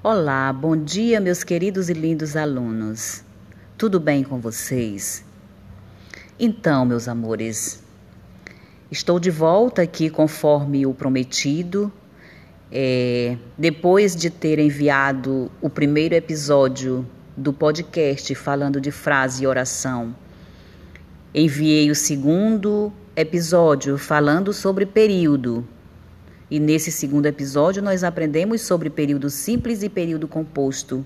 Olá, bom dia, meus queridos e lindos alunos. Tudo bem com vocês? Então, meus amores, estou de volta aqui conforme o prometido. É, depois de ter enviado o primeiro episódio do podcast falando de frase e oração, enviei o segundo episódio falando sobre período e nesse segundo episódio nós aprendemos sobre período simples e período composto,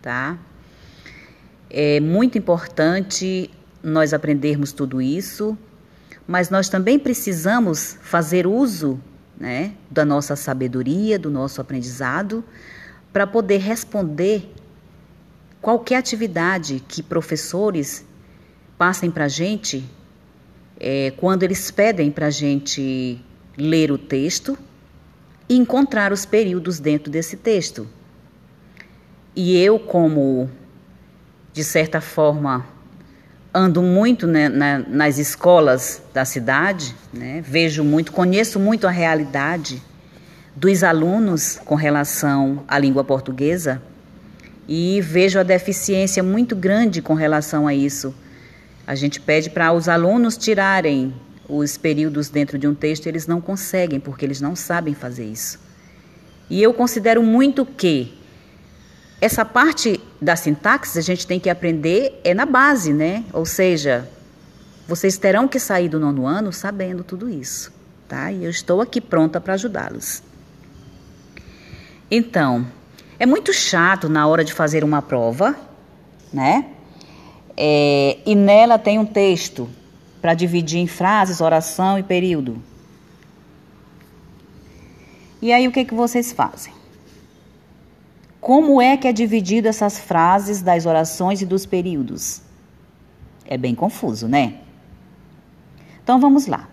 tá? É muito importante nós aprendermos tudo isso, mas nós também precisamos fazer uso, né, da nossa sabedoria, do nosso aprendizado, para poder responder qualquer atividade que professores passem para a gente é, quando eles pedem para a gente ler o texto e encontrar os períodos dentro desse texto. E eu, como de certa forma ando muito né, na, nas escolas da cidade, né, vejo muito, conheço muito a realidade dos alunos com relação à língua portuguesa e vejo a deficiência muito grande com relação a isso. A gente pede para os alunos tirarem os períodos dentro de um texto, eles não conseguem, porque eles não sabem fazer isso. E eu considero muito que essa parte da sintaxe a gente tem que aprender é na base, né? Ou seja, vocês terão que sair do nono ano sabendo tudo isso, tá? E eu estou aqui pronta para ajudá-los. Então, é muito chato na hora de fazer uma prova, né? É, e nela tem um texto para dividir em frases, oração e período. E aí o que, que vocês fazem? Como é que é dividido essas frases das orações e dos períodos? É bem confuso, né? Então vamos lá.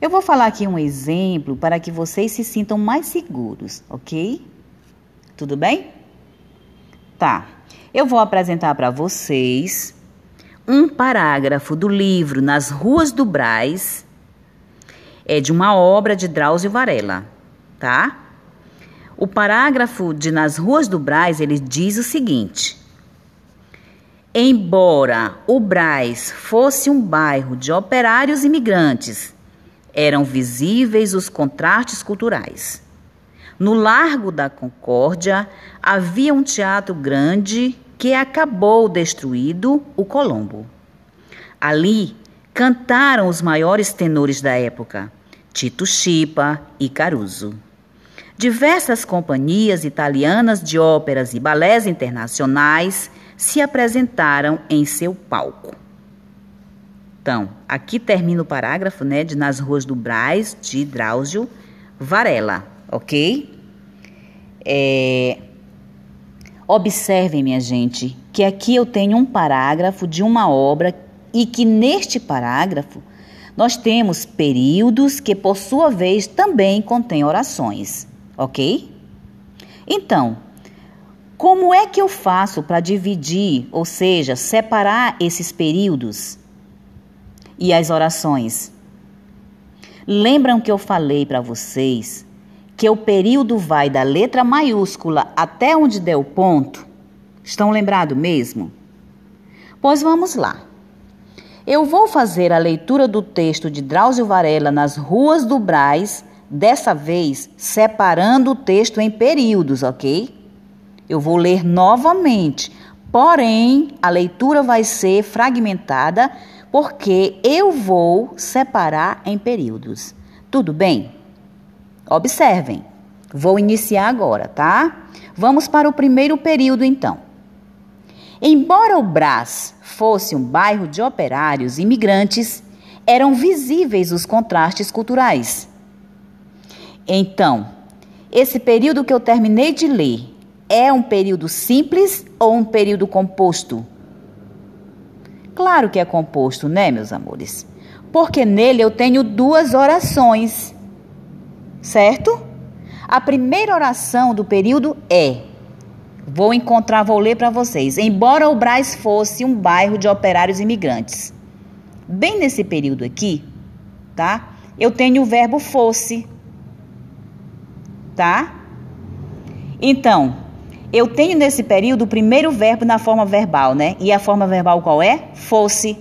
Eu vou falar aqui um exemplo para que vocês se sintam mais seguros, ok? Tudo bem? Tá. Eu vou apresentar para vocês um parágrafo do livro Nas Ruas do Braz, é de uma obra de Drauzio Varela, tá? O parágrafo de Nas Ruas do Braz, ele diz o seguinte: Embora o Braz fosse um bairro de operários imigrantes, eram visíveis os contrastes culturais. No Largo da Concórdia havia um teatro grande que acabou destruído o Colombo. Ali cantaram os maiores tenores da época, Tito Chipa e Caruso. Diversas companhias italianas de óperas e balés internacionais se apresentaram em seu palco. Então, aqui termina o parágrafo, né, de Nas Ruas do Braz, de Drauzio Varela, ok? É, Observem, minha gente, que aqui eu tenho um parágrafo de uma obra e que neste parágrafo nós temos períodos que, por sua vez, também contêm orações, ok? Então, como é que eu faço para dividir, ou seja, separar esses períodos e as orações? Lembram que eu falei para vocês que o período vai da letra maiúscula até onde der o ponto? Estão lembrados mesmo? Pois vamos lá. Eu vou fazer a leitura do texto de Drauzio Varela nas ruas do Braz, dessa vez separando o texto em períodos, ok? Eu vou ler novamente, porém a leitura vai ser fragmentada porque eu vou separar em períodos. Tudo bem? Observem, vou iniciar agora, tá? Vamos para o primeiro período então. Embora o Brás fosse um bairro de operários imigrantes, eram visíveis os contrastes culturais. Então, esse período que eu terminei de ler é um período simples ou um período composto? Claro que é composto, né, meus amores? Porque nele eu tenho duas orações certo? A primeira oração do período é: Vou encontrar, vou ler para vocês. Embora o Braz fosse um bairro de operários imigrantes. Bem nesse período aqui, tá? Eu tenho o verbo fosse, tá? Então, eu tenho nesse período o primeiro verbo na forma verbal, né? E a forma verbal qual é? Fosse.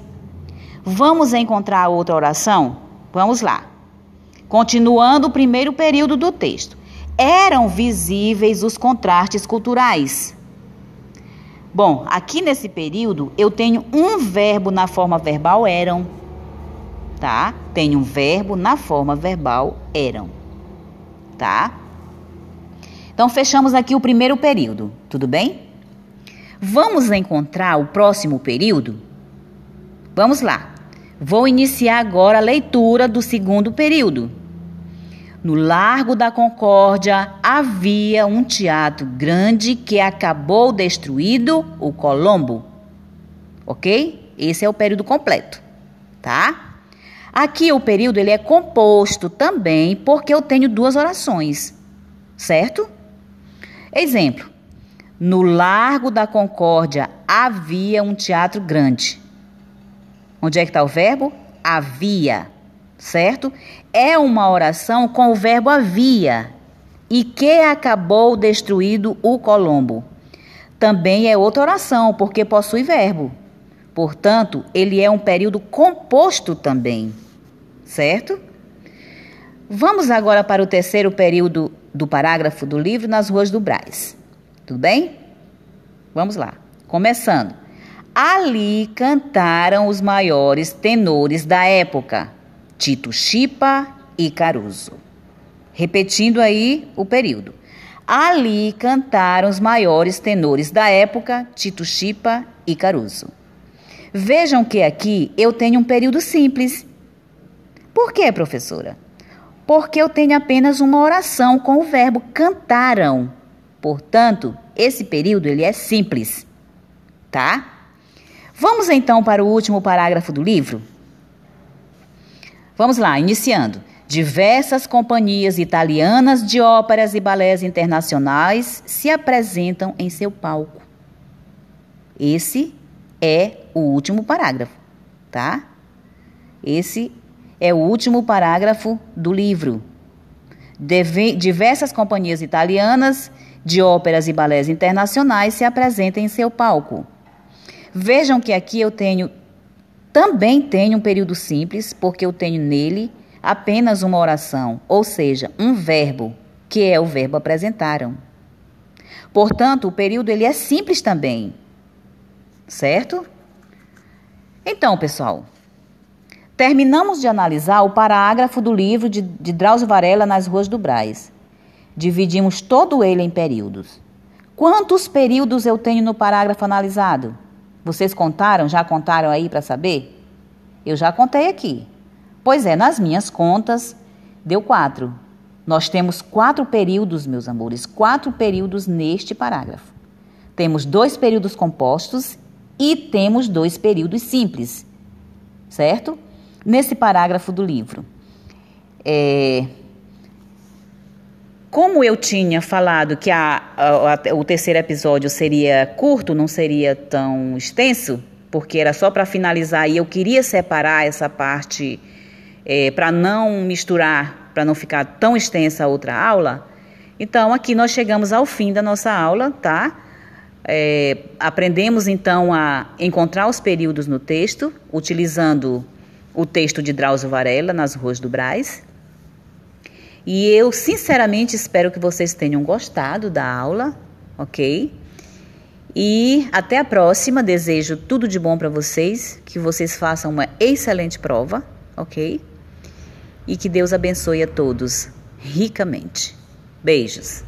Vamos encontrar outra oração? Vamos lá. Continuando o primeiro período do texto. Eram visíveis os contrastes culturais. Bom, aqui nesse período eu tenho um verbo na forma verbal eram. Tá? Tenho um verbo na forma verbal eram. Tá? Então, fechamos aqui o primeiro período, tudo bem? Vamos encontrar o próximo período? Vamos lá. Vou iniciar agora a leitura do segundo período. No Largo da Concórdia havia um teatro grande que acabou destruído o Colombo. Ok? Esse é o período completo, tá? Aqui o período ele é composto também porque eu tenho duas orações, certo? Exemplo: no Largo da Concórdia havia um teatro grande. Onde é que está o verbo? Havia, certo? É uma oração com o verbo havia e que acabou destruído o Colombo. Também é outra oração, porque possui verbo. Portanto, ele é um período composto também, certo? Vamos agora para o terceiro período do parágrafo do livro Nas Ruas do Braz. Tudo bem? Vamos lá. Começando. Ali cantaram os maiores tenores da época, Tito Chipa e Caruso. Repetindo aí o período. Ali cantaram os maiores tenores da época, Tito Chipa e Caruso. Vejam que aqui eu tenho um período simples. Por quê, professora? porque eu tenho apenas uma oração com o verbo cantaram. Portanto, esse período ele é simples, tá? Vamos então para o último parágrafo do livro? Vamos lá, iniciando. Diversas companhias italianas de óperas e balés internacionais se apresentam em seu palco. Esse é o último parágrafo, tá? Esse é o último parágrafo do livro. Deve, diversas companhias italianas de óperas e balés internacionais se apresentam em seu palco. Vejam que aqui eu tenho também tenho um período simples, porque eu tenho nele apenas uma oração, ou seja, um verbo, que é o verbo apresentaram. Portanto, o período ele é simples também. Certo? Então, pessoal, Terminamos de analisar o parágrafo do livro de, de Drauzio Varela nas Ruas do Braz. Dividimos todo ele em períodos. Quantos períodos eu tenho no parágrafo analisado? Vocês contaram? Já contaram aí para saber? Eu já contei aqui. Pois é, nas minhas contas, deu quatro. Nós temos quatro períodos, meus amores, quatro períodos neste parágrafo. Temos dois períodos compostos e temos dois períodos simples, certo? nesse parágrafo do livro. É, como eu tinha falado que a, a, a, o terceiro episódio seria curto, não seria tão extenso, porque era só para finalizar e eu queria separar essa parte é, para não misturar, para não ficar tão extensa a outra aula. Então, aqui nós chegamos ao fim da nossa aula, tá? É, aprendemos então a encontrar os períodos no texto, utilizando o texto de Drauzio Varela, Nas Ruas do Braz. E eu, sinceramente, espero que vocês tenham gostado da aula, ok? E até a próxima. Desejo tudo de bom para vocês, que vocês façam uma excelente prova, ok? E que Deus abençoe a todos ricamente. Beijos.